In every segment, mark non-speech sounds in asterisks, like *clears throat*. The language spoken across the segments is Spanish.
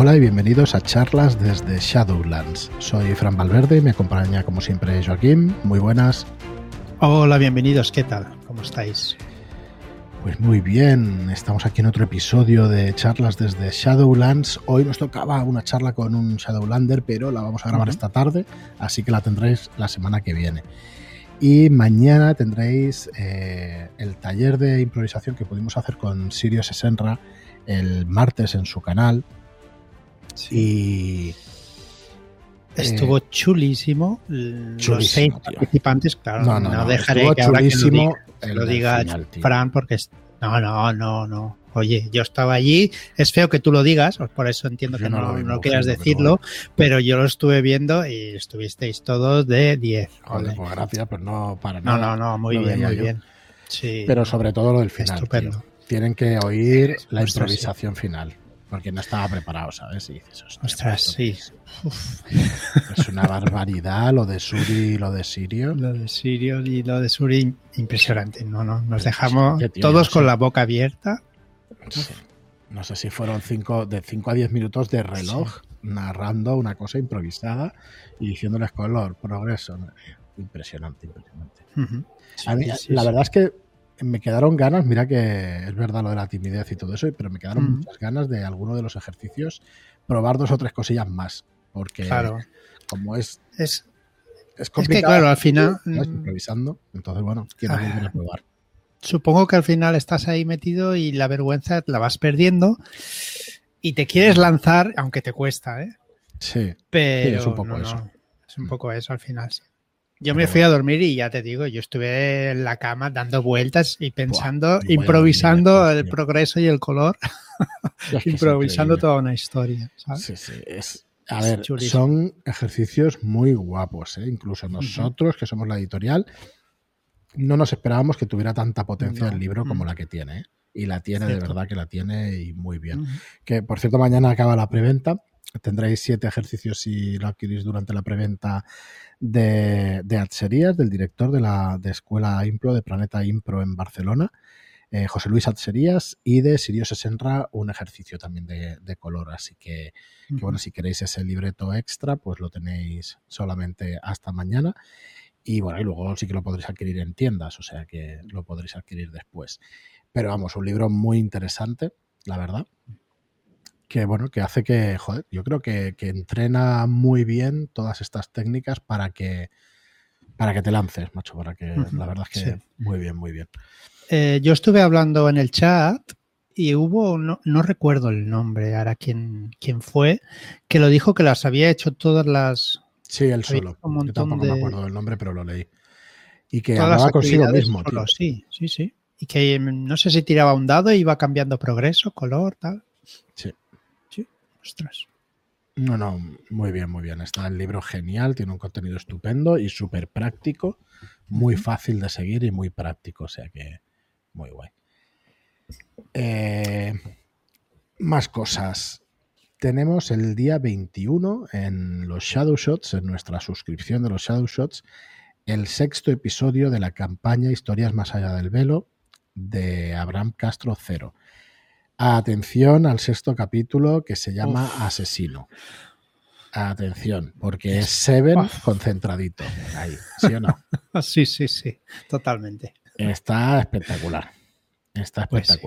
Hola y bienvenidos a charlas desde Shadowlands. Soy Fran Valverde y me acompaña como siempre Joaquín. Muy buenas. Hola, bienvenidos. ¿Qué tal? ¿Cómo estáis? Pues muy bien, estamos aquí en otro episodio de charlas desde Shadowlands. Hoy nos tocaba una charla con un Shadowlander, pero la vamos a grabar esta tarde, así que la tendréis la semana que viene. Y mañana tendréis eh, el taller de improvisación que pudimos hacer con Sirius Senra el martes en su canal. Y. Estuvo eh, chulísimo. Los seis tío. participantes, claro, No, no, no, no, dejaré estuvo que ahora que lo diga, que lo diga final. Fran, porque es- no, no, no, no. Oye, yo estaba allí, es feo que tú lo digas, por eso entiendo Yo que no no, no quieras pero decirlo, pero yo lo estuve viendo y estuvisteis todos de 10. Joder, pues gracias, pero no para No, nada. no, no, muy lo bien, muy yo. bien. Sí. Pero sobre todo lo del final. Estupendo. tío. Tienen que oír la improvisación final. Porque no estaba preparado, ¿sabes? Y dices, Ostras, sí. Es una barbaridad lo de Suri y lo de Sirio. Lo de Sirio y lo de Suri, impresionante. No, no, nos dejamos tío, todos no con sé. la boca abierta. Sí. No sé si fueron cinco, de 5 a 10 minutos de reloj narrando una cosa improvisada y diciéndoles color, progreso. Impresionante, impresionante. A mí, la verdad es que me quedaron ganas, mira que es verdad lo de la timidez y todo eso, pero me quedaron Mm. muchas ganas de alguno de los ejercicios probar dos o tres cosillas más. Porque Claro. como es, Es, es es que, complicado, claro, al final, ¿sabes? mm, improvisando, entonces bueno, quiero Ah. volver a probar. supongo que al final estás ahí metido y la vergüenza la vas perdiendo y te quieres lanzar, aunque te cuesta, ¿eh? Sí, Pero es un poco no, no, eso. Es un Mm. poco eso al final. sí. Yo me fui a dormir y ya te digo, yo estuve en la cama dando vueltas y pensando, improvisando el tío. progreso y el color, es que es improvisando toda una historia. ¿sabes? Sí, sí, es, a Es ver, chulísimo. son ejercicios muy guapos, ¿eh? incluso nosotros que somos la editorial, no nos esperábamos que tuviera tanta potencia No. el libro como Mm. la que tiene. ¿eh? Y la tiene, de verdad que la tiene y muy bien. Que por cierto, mañana acaba la preventa. Tendréis siete ejercicios si lo adquirís durante la preventa de, de Atserías, del director de la de Escuela Impro, de Planeta Impro en Barcelona, eh, José Luis Atserías, y de Sirio Sesenra, un ejercicio también de, de color. Así que, que, bueno, si queréis ese libreto extra, pues lo tenéis solamente hasta mañana. Y bueno, y luego sí que lo podréis adquirir en tiendas, o sea que lo podréis adquirir después. Pero vamos, un libro muy interesante, la verdad. Que bueno, que hace que, joder, yo creo que, que entrena muy bien todas estas técnicas para que para que te lances, macho, para que la verdad es que sí. muy bien, muy bien. Eh, yo estuve hablando en el chat y hubo, no, no recuerdo el nombre ahora quién, quién fue, que lo dijo que las había hecho todas las, Sí, él solo. un Yo montón tampoco me acuerdo del nombre, pero lo leí. Y que todas hablaba consigo mismo, solo, sí, sí, sí. Y que mm, no sé si tiraba un dado y iba cambiando progreso, color, tal. Sí. Ostras. No, no, muy bien, muy bien. Está el libro genial, tiene un contenido estupendo y súper práctico, muy fácil de seguir y muy práctico, o sea que muy guay. Eh, más cosas. Tenemos el día 21 en los Shadow Shots, en nuestra suscripción de los Shadow Shots, el sexto episodio de la campaña Historias más allá del velo de Abraham Castro Cero. Atención al sexto capítulo que se llama Uf. Asesino. Atención, porque es Seven Uf. concentradito. Ahí, ¿sí o no? *laughs* Sí, sí, sí, totalmente. Está espectacular. Está Pues sí.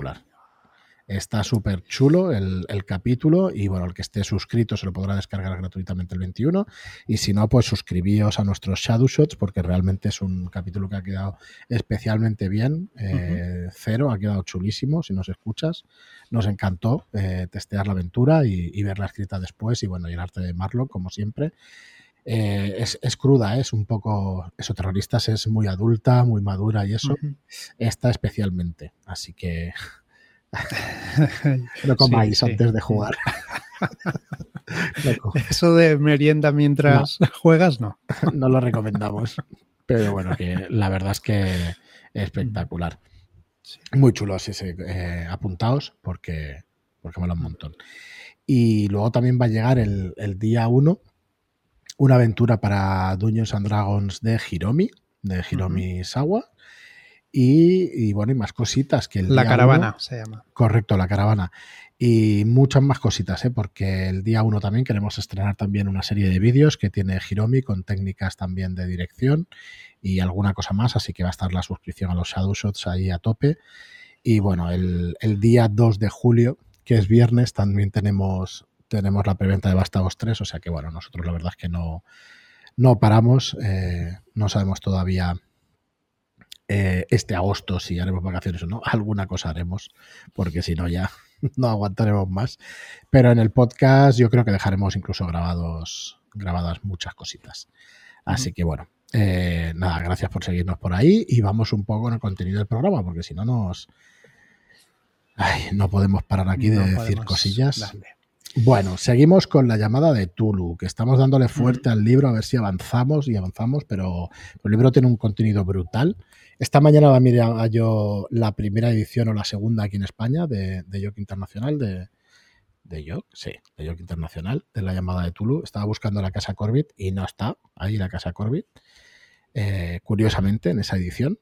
Está súper chulo el, el capítulo y bueno, el que esté suscrito se lo podrá descargar gratuitamente el 21 y si no, pues suscribíos a nuestros Shadow Shots porque realmente es un capítulo que ha quedado especialmente bien. Eh, Cero, ha quedado chulísimo si nos escuchas. Nos encantó eh, testear la aventura y, y verla escrita después y bueno, y el arte de Marlock como siempre. Eh, es, es cruda, ¿eh? es un poco... Eso, terroristas es muy adulta, muy madura y eso. Ujú. Esta especialmente. Así que *laughs* no comáis Sí, sí. antes de jugar. *laughs* Eso de merienda mientras juegas, no. *laughs* no lo recomendamos. Pero bueno, que la verdad es que espectacular. Sí. Muy chulo, sí, sí. eh, apuntaos porque, porque mola un montón. Y luego también va a llegar el, el día 1 una aventura para Dungeons and Dragons de Hiromi, de Hiromi Sawa. Y, bueno, y más cositas que el La caravana se llama. Correcto, la caravana. Y muchas más cositas, ¿eh? porque el día 1 también queremos estrenar también una serie de vídeos que tiene Hiromi con técnicas también de dirección y alguna cosa más, así que va a estar la suscripción a los Shadow Shots ahí a tope. Y bueno, el, día 2 de julio, que es viernes, también tenemos, tenemos la preventa de Vástagos 3, o sea que bueno, nosotros la verdad es que no, no paramos, eh, no sabemos todavía eh, este agosto si haremos vacaciones o no, *laughs* alguna cosa haremos, porque si no ya *laughs* no aguantaremos más. Pero en el podcast yo creo que dejaremos incluso grabados, grabadas muchas cositas. Así que bueno, eh, nada, gracias por seguirnos por ahí y vamos un poco en el contenido del programa, porque si no nos... no podemos parar aquí de decir cosillas. Bueno, seguimos con la llamada de Tulu, que estamos dándole fuerte al libro a ver si avanzamos y avanzamos, pero el libro tiene un contenido brutal. Esta mañana va a mirar yo la primera edición o la segunda aquí en España de, de Internacional, de, de sí, de York Internacional, de la llamada de Tulu. Estaba buscando la casa Corbett y no está ahí la casa Corbett. Eh, curiosamente, en esa edición,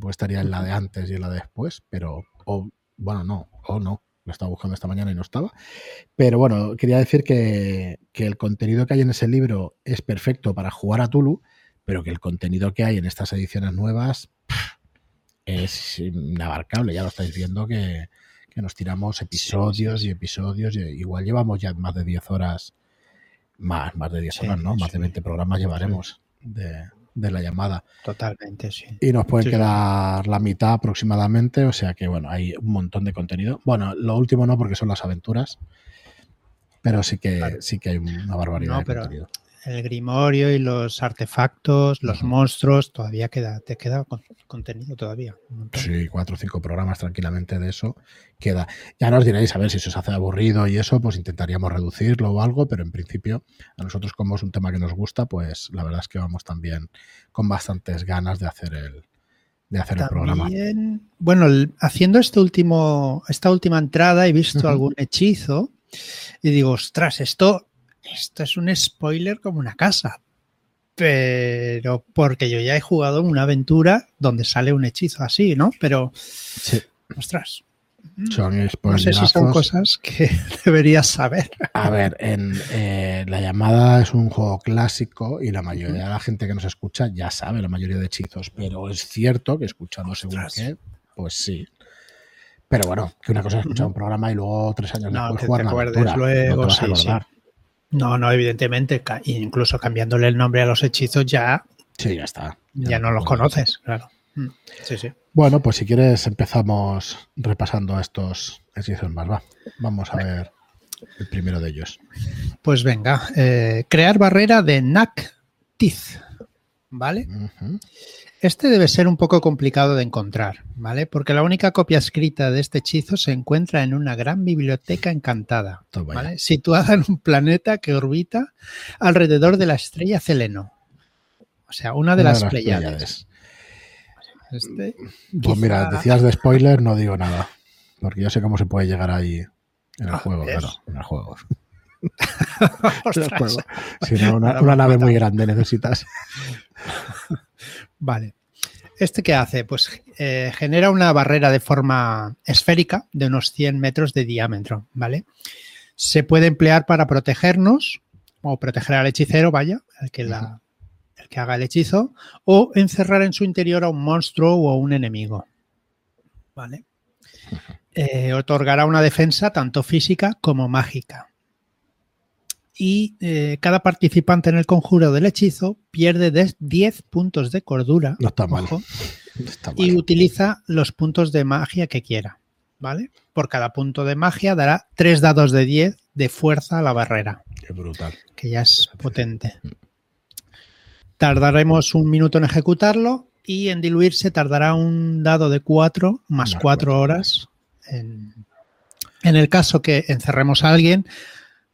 puede estaría en la de antes y en la de después, pero, o, bueno, no, o no, lo estaba buscando esta mañana y no estaba. Pero bueno, quería decir que, que, el contenido que hay en ese libro es perfecto para jugar a Tulu, pero que el contenido que hay en estas ediciones nuevas es inabarcable. Ya lo estáis viendo que, nos tiramos episodios y episodios. Y igual llevamos ya más de 10 horas, más, más de 10 horas, ¿no? Más de 20 programas llevaremos de, la llamada. Totalmente, sí. Y nos pueden quedar la mitad aproximadamente, o sea que bueno, hay un montón de contenido. Bueno, lo último no porque son las aventuras, pero sí que sí que hay una barbaridad de contenido el grimorio y los artefactos, los monstruos, todavía queda, te queda contenido todavía. Sí, cuatro o cinco programas tranquilamente de eso queda. Ya nos diréis a ver si se os hace aburrido y eso, pues intentaríamos reducirlo o algo, pero en principio a nosotros como es un tema que nos gusta, pues la verdad es que vamos también con bastantes ganas de hacer el, de hacer el programa. Bueno, haciendo este último, esta última entrada he visto algún hechizo y digo, ostras, esto esto es un spoiler como una casa. Pero porque yo ya he jugado una aventura donde sale un hechizo así, ¿no? Pero, sí. ostras. Son no sé si son cosas que *laughs* deberías saber. A ver, en eh, La llamada es un juego clásico y la mayoría de la gente que nos escucha ya sabe la mayoría de hechizos, pero es cierto que escuchando según qué, pues sí. Pero bueno, que una cosa es escuchar un programa y luego tres años después jugar una aventura. Luego, no sí, no, no, evidentemente, incluso cambiándole el nombre a los hechizos ya. Sí, ya está. Ya, no los conoces, claro. Mm, sí, sí. Bueno, pues si quieres empezamos repasando estos hechizos más. Va, vamos a ver el primero de ellos. Pues venga, eh, crear barrera de NAC Tiz, ¿vale? Este debe ser un poco complicado de encontrar, ¿vale? Porque la única copia escrita de este hechizo se encuentra en una gran biblioteca encantada, ¿vale? Situada en un planeta que orbita alrededor de la estrella Celeno. O sea, una de las, Pleiades. Este, pues mira, decías de spoiler, no digo nada. Porque yo sé cómo se puede llegar ahí en el ah, juego, claro, en el juego. *laughs* Si no, una, una nave muy grande necesitas. *laughs* *laughs* Vale. ¿Este qué hace? Pues eh, genera una barrera de forma esférica de unos 100 metros de diámetro, ¿vale? Se puede emplear para protegernos o proteger al hechicero, vaya, el que, la, el que haga el hechizo, o encerrar en su interior a un monstruo o a un enemigo, ¿vale? Eh, otorgará una defensa tanto física como mágica y eh, cada participante en el conjuro del hechizo pierde 10 puntos de cordura. No está mal. Y utiliza los puntos de magia que quiera. ¿Vale? Por cada punto de magia dará 3 dados de 10 de fuerza a la barrera. Qué brutal. Que ya es potente. Tardaremos un minuto en ejecutarlo y en diluirse tardará un dado de 4 más 4 horas. En, en el caso que encerremos a alguien,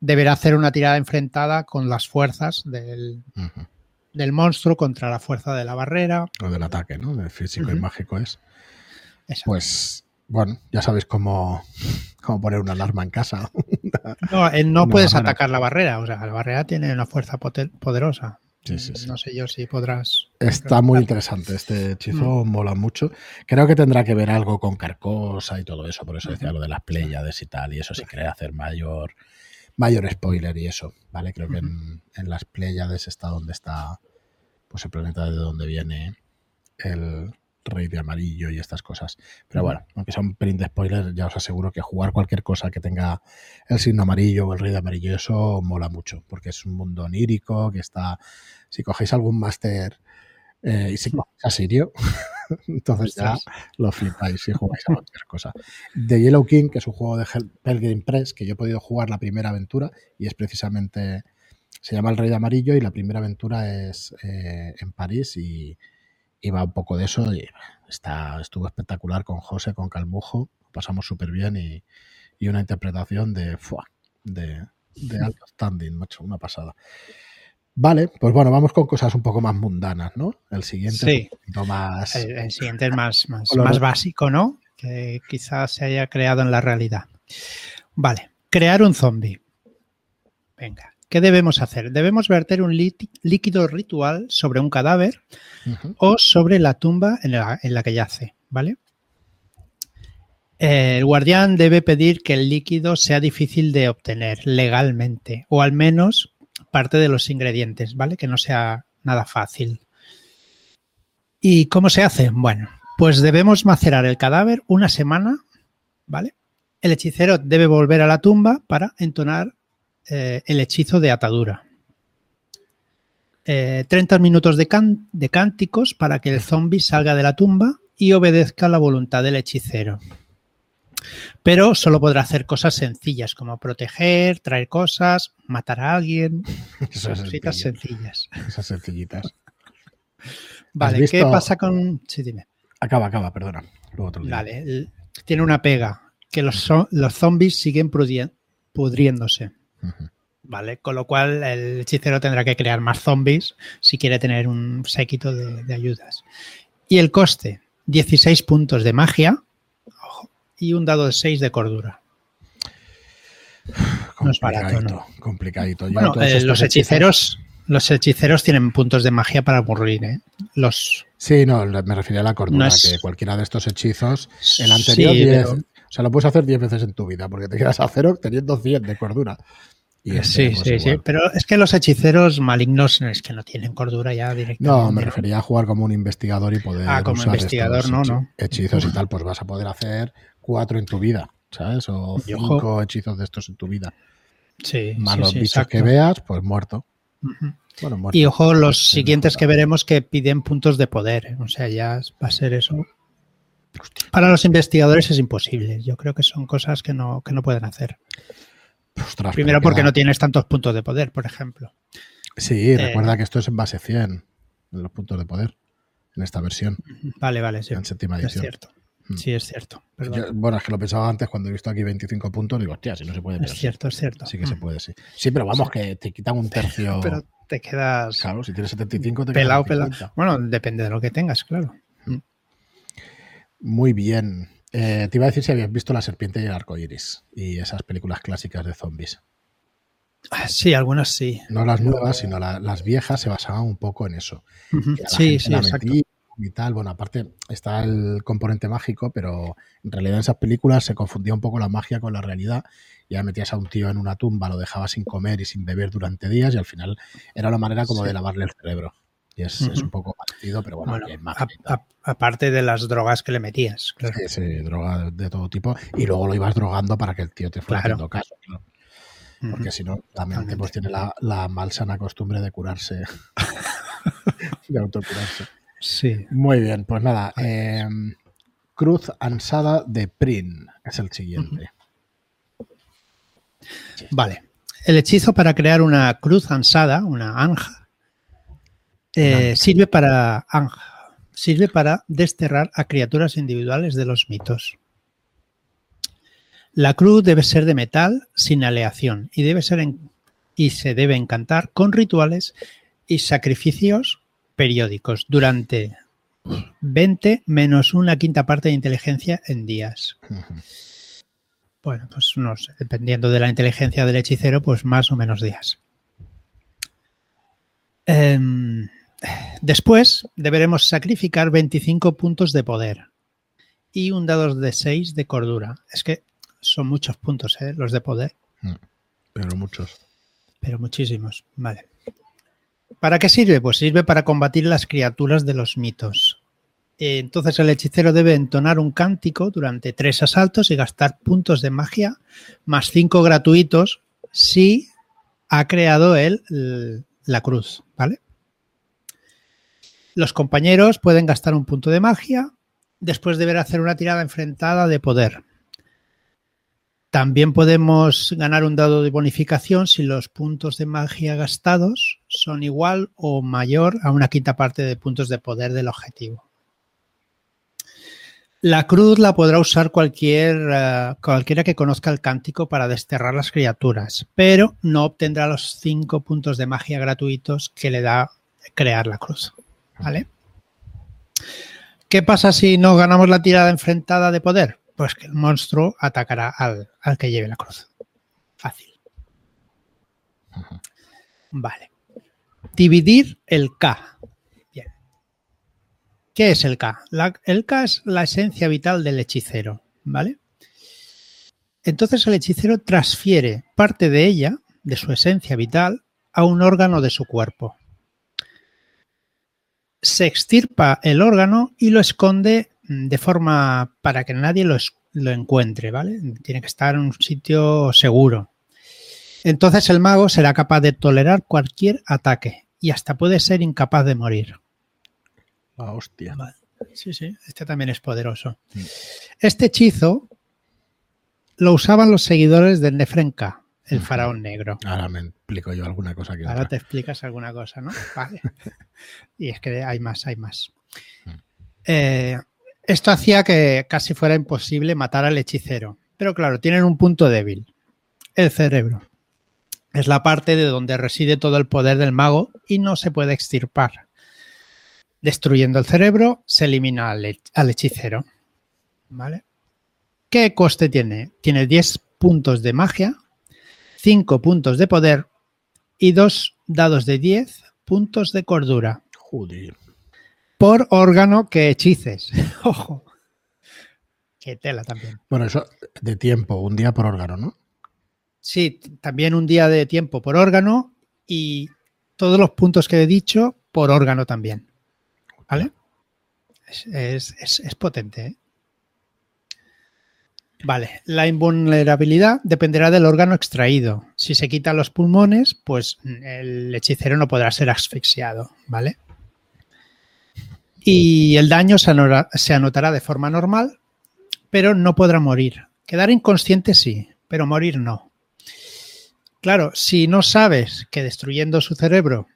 deberá hacer una tirada enfrentada con las fuerzas del, del monstruo contra la fuerza de la barrera. O del ataque, ¿no? Del físico y mágico es. Pues, bueno, ya sabéis cómo, cómo poner una alarma en casa. *laughs* no, no puedes atacar la barrera, o sea, la barrera tiene una fuerza poderosa. Sí, sí, sí. No sé yo si podrás. Está muy interesante. Este hechizo mola mucho. Creo que tendrá que ver algo con Carcosa y todo eso. Por eso decía lo de las Pléyades y tal. Y eso si quiere hacer mayor, mayor spoiler y eso. ¿Vale? Creo que en, en las Pléyades está donde está pues el planeta de donde viene el rey de amarillo y estas cosas. Pero bueno, aunque sea un pelín de spoiler, ya os aseguro que jugar cualquier cosa que tenga el signo amarillo o el rey de amarillo, eso mola mucho, porque es un mundo onírico que está. Si cogéis algún máster eh, y si *laughs* cogéis a Sirio, *laughs* entonces ya lo flipáis si jugáis a cualquier cosa. The Yellow King, que es un juego de Pelgrim Press, que yo he podido jugar la primera aventura y es precisamente. Se llama El Rey de Amarillo y la primera aventura es eh, en París y, y va un poco de eso. Y está, estuvo espectacular con José, con Calmujo. Pasamos súper bien y, y, una interpretación de, de, de *laughs* alto standing, macho, una pasada. Vale, pues bueno, vamos con cosas un poco más mundanas, ¿no? El siguiente Sí. es un poquito más. El, el siguiente es más, más, más básico, ¿no? Que quizás se haya creado en la realidad. Vale, crear un zombie. Venga, ¿qué debemos hacer? Debemos verter un lí- líquido ritual sobre un cadáver o sobre la tumba en la, en la que yace, ¿vale? El guardián debe pedir que el líquido sea difícil de obtener legalmente, o al menos parte de los ingredientes, ¿vale? Que no sea nada fácil. ¿Y cómo se hace? Bueno, pues debemos macerar el cadáver una semana, ¿vale? El hechicero debe volver a la tumba para entonar eh, el hechizo de atadura. Eh, 30 minutos de, de cánticos para que el zombie salga de la tumba y obedezca la voluntad del hechicero. Pero solo podrá hacer cosas sencillas como proteger, traer cosas, matar a alguien, *laughs* Eso es cositas sencillas. esas sencillitas. Vale, visto- ¿qué pasa con...? Sí, dime. Acaba, acaba, perdona. Luego te lo digo. Vale, tiene una pega, que los, los zombies siguen pudriéndose. ¿vale? Con lo cual el hechicero tendrá que crear más zombies si quiere tener un séquito de, de ayudas. Y el coste, 16 puntos de magia y un dado de 6 de cordura. No es barato, Complicadito, complicadito. Bueno, eh, los hechiceros... Los hechiceros tienen puntos de magia para morir, ¿eh? Los... Sí, no, me refería a la cordura, No es- que cualquiera de estos hechizos, el anterior Sí, 10, pero- o sea, lo puedes hacer 10 veces en tu vida, porque te quedas a cero teniendo 100 de cordura. Y este, Sí, pues, sí, sí. igual. Pero es que los hechiceros malignos es que no tienen cordura ya directamente. No, me refería a jugar como un investigador y poder Ah, como usar investigador, estos no, no. hechizos y tal, pues vas a poder hacer cuatro en tu vida, ¿sabes? O cinco hechizos de estos en tu vida. Sí, Más sí, los sí, bichos que veas, pues muerto. Bueno, muerto. Y ojo, los siguientes que veremos que piden puntos de poder. ¿eh? O sea, ya va a ser eso. Para los investigadores es imposible. Yo creo que son cosas que no, que no pueden hacer. Ostras, Primero porque no tienes tantos puntos de poder, por ejemplo. Sí, eh, recuerda que esto es en base 100, en los puntos de poder, en esta versión, Vale, vale, sí. en séptima Es edición. cierto. Mm. Sí, es cierto. Yo- bueno, es que lo pensaba antes cuando he visto aquí 25 puntos, digo, hostia, si no se puede, pero Es sí. cierto, es cierto. Sí que se Mm. puede, sí. Sí, pero vamos, que te quitan un tercio. *laughs* Pero te quedas Claro, si tienes 75 te pelado, quedan pelado. 50. Bueno, depende de lo que tengas, claro. Muy bien. Eh, te iba a decir si habías visto La Serpiente y el Arco Iris y esas películas clásicas de zombies. Ah, Sí, algunas sí. No las nuevas, sino la- las viejas se basaban un poco en eso. La Sí, sí, exacto. Y tal. Bueno, aparte está el componente mágico, pero en realidad en esas películas se confundía un poco la magia con la realidad. Ya metías a un tío en una tumba, lo dejabas sin comer y sin beber durante días y al final era una manera como Sí. de lavarle el cerebro. Y es, un poco parecido, pero bueno, Bueno, aquí hay magia a- a- aparte de las drogas que le metías, claro. Sí, sí, droga de, de todo tipo. Y luego lo ibas drogando para que el tío te fuera Claro. haciendo caso. claro. Ujú. Porque si no, la mente pues tiene la, la malsana costumbre de curarse. *laughs* de autocurarse. Sí. Muy bien, pues nada. eh, Cruz Ansada de Prin es el siguiente. Vale. El hechizo para crear una cruz ansada, una anja, eh, Anja. sirve para anja, sirve para desterrar a criaturas individuales de los mitos. La cruz debe ser de metal sin aleación y debe ser en- y se debe encantar con rituales y sacrificios periódicos durante 20 menos una quinta parte de inteligencia en días. Bueno, pues no sé, dependiendo de la inteligencia del hechicero, pues más o menos días. Em, después deberemos sacrificar 25 puntos de poder y un dado de 6 de cordura. Es que son muchos puntos, ¿eh? Los de poder. Mm, pero muchos. Pero muchísimos. Vale. ¿Para qué sirve? Pues sirve para combatir las criaturas de los mitos. Entonces el hechicero debe entonar un cántico durante tres asaltos y gastar puntos de magia más cinco gratuitos si ha creado él la cruz, ¿vale? Los compañeros pueden gastar un punto de magia, después deber hacer una tirada enfrentada de poder. También podemos ganar un dado de bonificación si los puntos de magia gastados son igual o mayor a una quinta parte de puntos de poder del objetivo. La cruz la podrá usar cualquier, uh, cualquiera que conozca el cántico para desterrar las criaturas, pero no obtendrá los cinco puntos de magia gratuitos que le da crear la cruz. ¿Vale? ¿Qué pasa si no ganamos la tirada enfrentada de poder? Pues que el monstruo atacará al, que lleve la cruz. Fácil. Vale. Dividir el K. Bien. ¿Qué es el K? el K es la esencia vital del hechicero, ¿vale? Entonces el hechicero transfiere parte de ella, de su esencia vital, a un órgano de su cuerpo. Se extirpa el órgano y lo esconde de forma para que nadie lo, lo encuentre, ¿vale? Tiene que estar en un sitio seguro. Entonces el mago será capaz de tolerar cualquier ataque y hasta puede ser incapaz de morir. La hostia. Sí, sí, este también es poderoso. Mm. Este hechizo lo usaban los seguidores de Nefrenka, el faraón negro. Ahora me explico yo alguna cosa que Ahora te explicas alguna cosa, ¿no? Vale. *laughs* y es que hay más, hay más. Mm. Eh, esto hacía que casi fuera imposible matar al hechicero. Pero claro, tienen un punto débil. El cerebro. Es la parte de donde reside todo el poder del mago y no se puede extirpar. Destruyendo el cerebro, se elimina al, hechicero. ¿Vale? ¿Qué coste tiene? Tiene 10 puntos de magia, 5 puntos de poder y 2 dados de 10 puntos de cordura. Joder por órgano que hechices. *laughs* Ojo. Qué tela también. Bueno, eso de tiempo, un día por órgano, ¿no? Sí, también un día de tiempo por órgano y todos los puntos que he dicho por órgano también. ¿Vale? Es, potente. ¿eh? Vale, la invulnerabilidad dependerá del órgano extraído. Si se quitan los pulmones, pues el hechicero no podrá ser asfixiado, ¿vale? Y el daño se, anotará de forma normal, pero no podrá morir. Quedar inconsciente sí, pero morir no. Claro, si no sabes que destruyendo su cerebro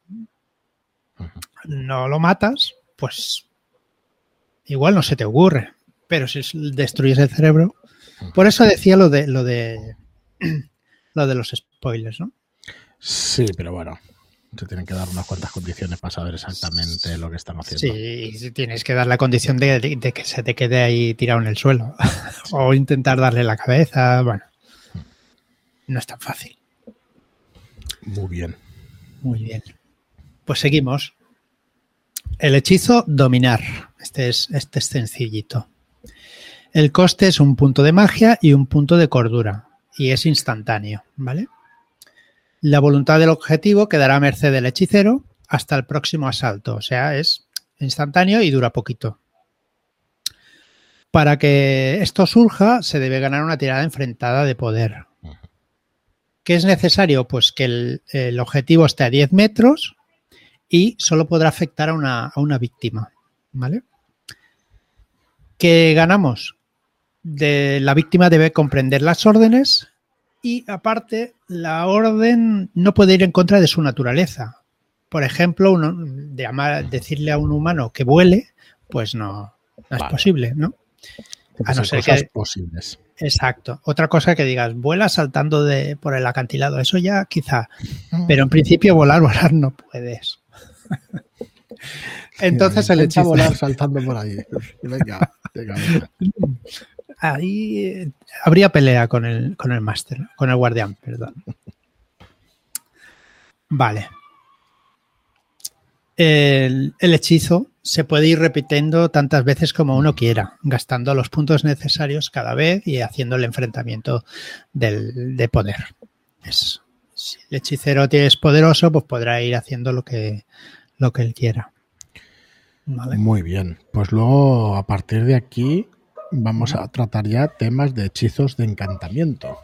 no lo matas, pues igual no se te ocurre. Pero si destruyes el cerebro. Por eso decía lo de lo de *clears throat* lo de los spoilers, ¿no? Sí, pero bueno se tienen que dar unas cuantas condiciones para saber exactamente lo que están haciendo. Sí, tienes que dar la condición de, que se te quede ahí tirado en el suelo *laughs* o intentar darle la cabeza. Bueno, no es tan fácil. Muy bien. Muy bien. Pues seguimos. El hechizo dominar. Este es, este es sencillito. El coste es un punto de magia y un punto de cordura. Y es instantáneo, ¿vale? La voluntad del objetivo quedará a merced del hechicero hasta el próximo asalto, o sea, es instantáneo y dura poquito. Para que esto surja, se debe ganar una tirada enfrentada de poder. ¿Qué es necesario? Pues que el, objetivo esté a 10 metros y solo podrá afectar a una, a una víctima. ¿Vale? ¿Qué ganamos? De, la víctima debe comprender las órdenes y aparte, la orden no puede ir en contra de su naturaleza. Por ejemplo, uno, de decirle a un humano que vuele, pues no, es posible, ¿no? A no ser que, posibles. Exacto. Otra cosa que digas, vuela saltando de, por el acantilado, eso ya quizá. Pero en principio volar, volar no puedes. *laughs* Entonces el hecho volar saltando por ahí. Venga, venga, venga. *laughs* ahí eh, habría pelea con el, con el máster, con el guardián, perdón. Vale. el, hechizo se puede ir repitiendo tantas veces como uno quiera, gastando los puntos necesarios cada vez y haciendo el enfrentamiento del, de poder. Es, si el hechicero es poderoso, pues podrá ir haciendo lo que, lo que él quiera. Muy bien. Pues luego, a partir de aquí, vamos a tratar ya temas de hechizos de encantamiento.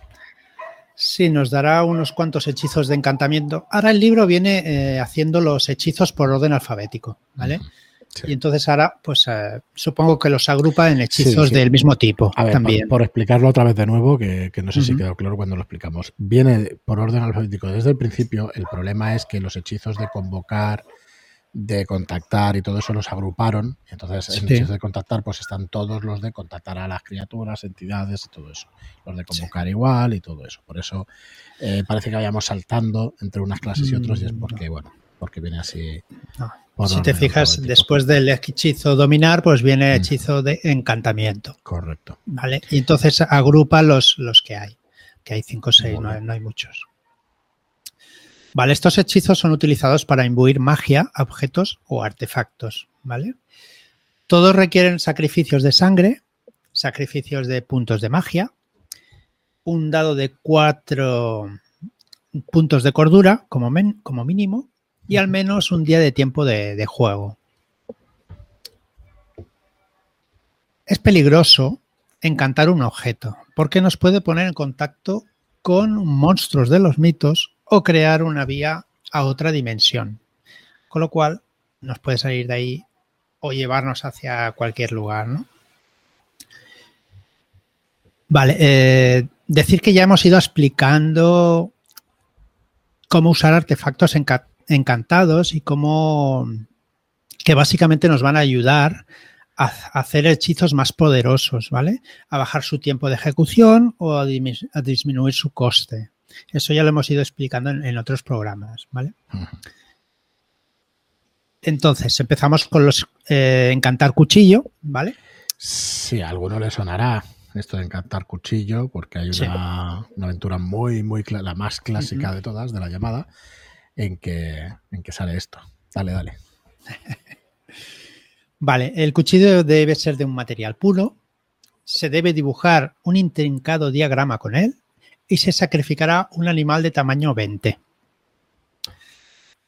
Sí, nos dará unos cuantos hechizos de encantamiento. Ahora el libro viene eh, haciendo los hechizos por orden alfabético, ¿vale? Sí. Y entonces ahora, pues eh, supongo que los agrupa en hechizos sí, sí. del mismo tipo a ver, también. Por, por, explicarlo otra vez de nuevo, que, que no sé uh -huh. si quedó claro cuando lo explicamos. Viene por orden alfabético desde el principio. El problema es que los hechizos de convocar, de contactar y todo eso los agruparon. Entonces, en sí. de contactar, pues están todos los de contactar a las criaturas, entidades y todo eso. Los de convocar sí. igual y todo eso. Por eso eh, parece que vayamos saltando entre unas clases y otros, y es porque, bueno, porque viene así. No. Si te fijas, después del hechizo dominar, pues viene el hechizo de encantamiento. Correcto. ¿Vale? Y entonces agrupa los, los que hay, que hay cinco o seis, no, no hay muchos. Vale, estos hechizos son utilizados para imbuir magia, objetos o artefactos, ¿vale? Todos requieren sacrificios de sangre, sacrificios de puntos de magia, un dado de cuatro puntos de cordura como, men, como mínimo y al menos un día de tiempo de, de juego. Es peligroso encantar un objeto porque nos puede poner en contacto con monstruos de los mitos o crear una vía a otra dimensión. Con lo cual nos puede salir de ahí o llevarnos hacia cualquier lugar, ¿no? Vale, eh, decir que ya hemos ido explicando cómo usar artefactos en, encantados y cómo que básicamente nos van a ayudar a hacer hechizos más poderosos, ¿vale? A bajar su tiempo de ejecución o a disminuir su coste. Eso ya lo hemos ido explicando en, en otros programas, ¿vale? Uh -huh. Entonces, empezamos con los eh, encantar cuchillo, ¿vale? Sí, a alguno le sonará esto de encantar cuchillo, porque hay una, sí. una aventura muy, muy, la más clásica uh -huh. de todas, de la llamada, en que, en que sale esto. Dale, dale. *laughs* vale, el cuchillo debe ser de un material puro, se debe dibujar un intrincado diagrama con él y se sacrificará un animal de tamaño 20.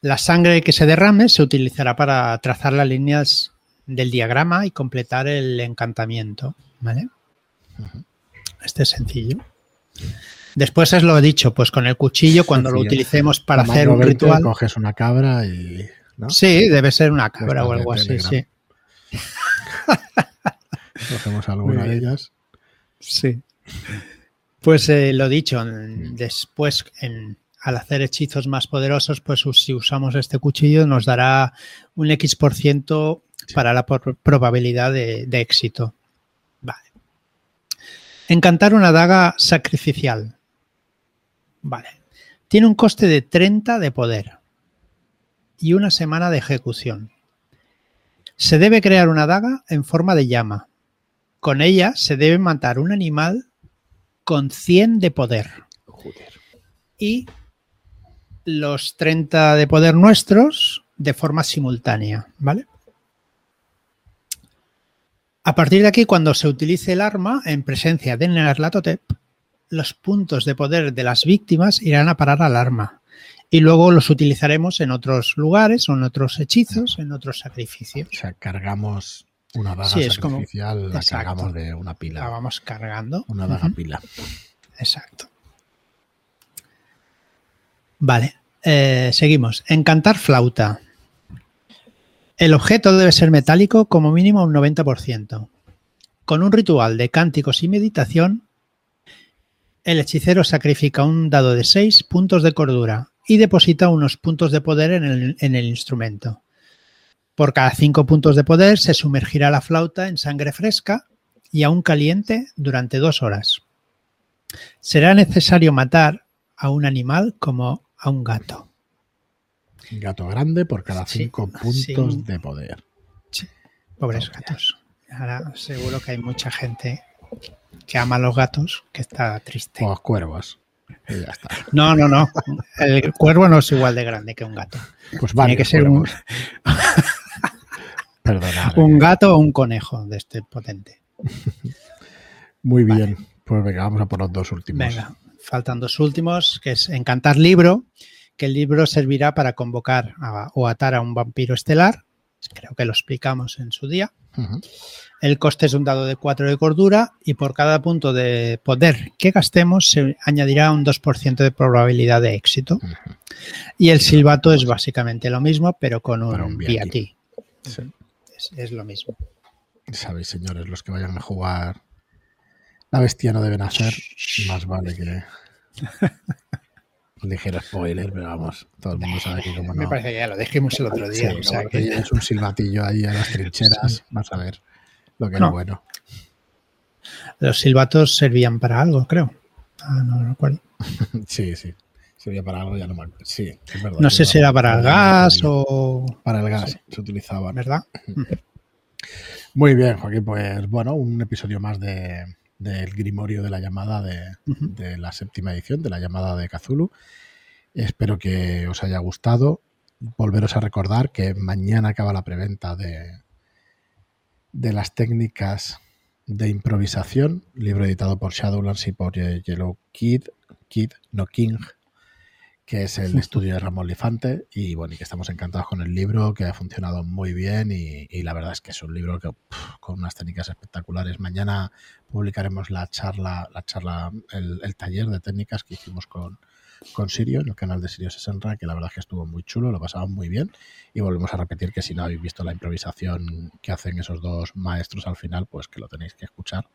La sangre que se derrame se utilizará para trazar las líneas del diagrama y completar el encantamiento. ¿vale? Uh -huh. Este es sencillo. Después es lo he dicho, pues con el cuchillo, cuando lo utilicemos para hacer un ritual. Coges una cabra y. ¿no? Sí, debe ser una cabra o algo así, sí. *laughs* Cogemos alguna de ellas. Sí. Pues eh, lo dicho, después en, al hacer hechizos más poderosos, pues si usamos este cuchillo nos dará un X por ciento para la probabilidad de, de éxito. Vale. Encantar una daga sacrificial. Vale. Tiene un coste de 30 de poder y una semana de ejecución. Se debe crear una daga en forma de llama. Con ella se debe matar un animal con 100 de poder. Joder. Y los 30 de poder nuestros de forma simultánea, ¿vale? A partir de aquí, cuando se utilice el arma en presencia de Nerlatotep, los puntos de poder de las víctimas irán a parar al arma y luego los utilizaremos en otros lugares o en otros hechizos, en otros sacrificios. O sea, cargamos una daga sí, sacrificial, como, la exacto. cargamos de una pila. La vamos cargando. Una daga uh -huh. pila. Exacto. Vale, eh, seguimos. Encantar flauta. El objeto debe ser metálico como mínimo un 90%. Con un ritual de cánticos y meditación, el hechicero sacrifica un dado de 6 puntos de cordura y deposita unos puntos de poder en el, en el instrumento. Por cada 5 puntos de poder se sumergirá la flauta en sangre fresca y aún caliente durante dos horas. Será necesario matar a un animal como a un gato. Gato grande por cada cinco sí, puntos sí. de poder. Sí. Pobres oh, gatos. Ahora seguro que hay mucha gente que ama a los gatos que está triste. O a cuervos. Y ya está. No, no, no. El cuervo no es igual de grande que un gato. Pues Tiene vale. que ser un, *laughs* Un gato o un conejo de este potente. Muy bien. Pues venga, vamos a por los dos últimos. Venga, faltan dos últimos, que es encantar libro, que el libro servirá para convocar a- o atar a un vampiro estelar. Creo que lo explicamos en su día. El coste es un dado de 4 de cordura y por cada punto de poder que gastemos se añadirá un 2% de probabilidad de éxito. Y el silbato es básicamente lo mismo, pero con un un. Sí. Es, es lo mismo. Sabéis, señores, los que vayan a jugar La bestia no debe nacer, más vale que... *laughs* Ligero spoiler, pero vamos, todo el mundo sabe que como no... Me parece que ya lo dijimos el otro día. Sí, o sea como que- lleves un silbatillo ahí a las *laughs* trincheras, vas a ver lo que No. es bueno. los silbatos servían para algo, creo. Ah, no recuerdo. *laughs* Sí, sí. Sería para algo, ya no me acuerdo. Sí, es verdad. No sé si era para el gas o... Para el gas se utilizaban. ¿Verdad? Muy bien, Joaquín. Pues bueno, un episodio más de del Grimorio de la llamada de, la séptima edición, de la llamada de Cthulhu. Espero que os haya gustado. Volveros a recordar que mañana acaba la preventa de, de las técnicas de improvisación, libro editado por Shadowlands y por eh, Yellow Kid, Kid, no King, que es el *laughs* estudio de Ramón Lifante. Y bueno, y que estamos encantados con el libro, que ha funcionado muy bien. Y, y la verdad es que es un libro que pf, con unas técnicas espectaculares. Mañana publicaremos la charla, la charla, el, el taller de técnicas que hicimos con, con Sirio en el canal de Sirio Sesenra, que la verdad es que estuvo muy chulo, lo pasamos muy bien. Y volvemos a repetir que si no habéis visto la improvisación que hacen esos dos maestros al final, pues que lo tenéis que escuchar.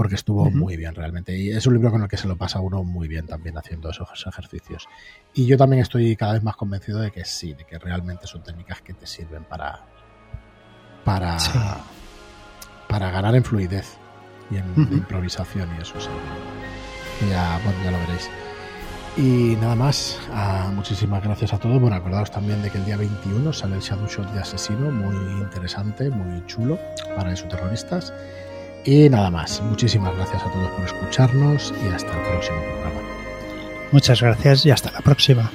Porque estuvo Ujú. muy bien realmente. Y es un libro con el que se lo pasa uuno muy bien también haciendo esos ejercicios. Y yo también estoy cada vez más convencido de que sí, de que realmente son técnicas que te sirven para. para. Sí. para ganar en fluidez y en Ujú. improvisación y eso sí. Ya, bueno, ya lo veréis. Y nada más, ah, muchísimas gracias a todos. Bueno, acordaos también de que el día 21 sale el Shadow Shot de Asesino, muy interesante, muy chulo para esos terroristas. Y nada más, muchísimas gracias a todos por escucharnos y hasta el próximo programa. Muchas gracias y hasta la próxima.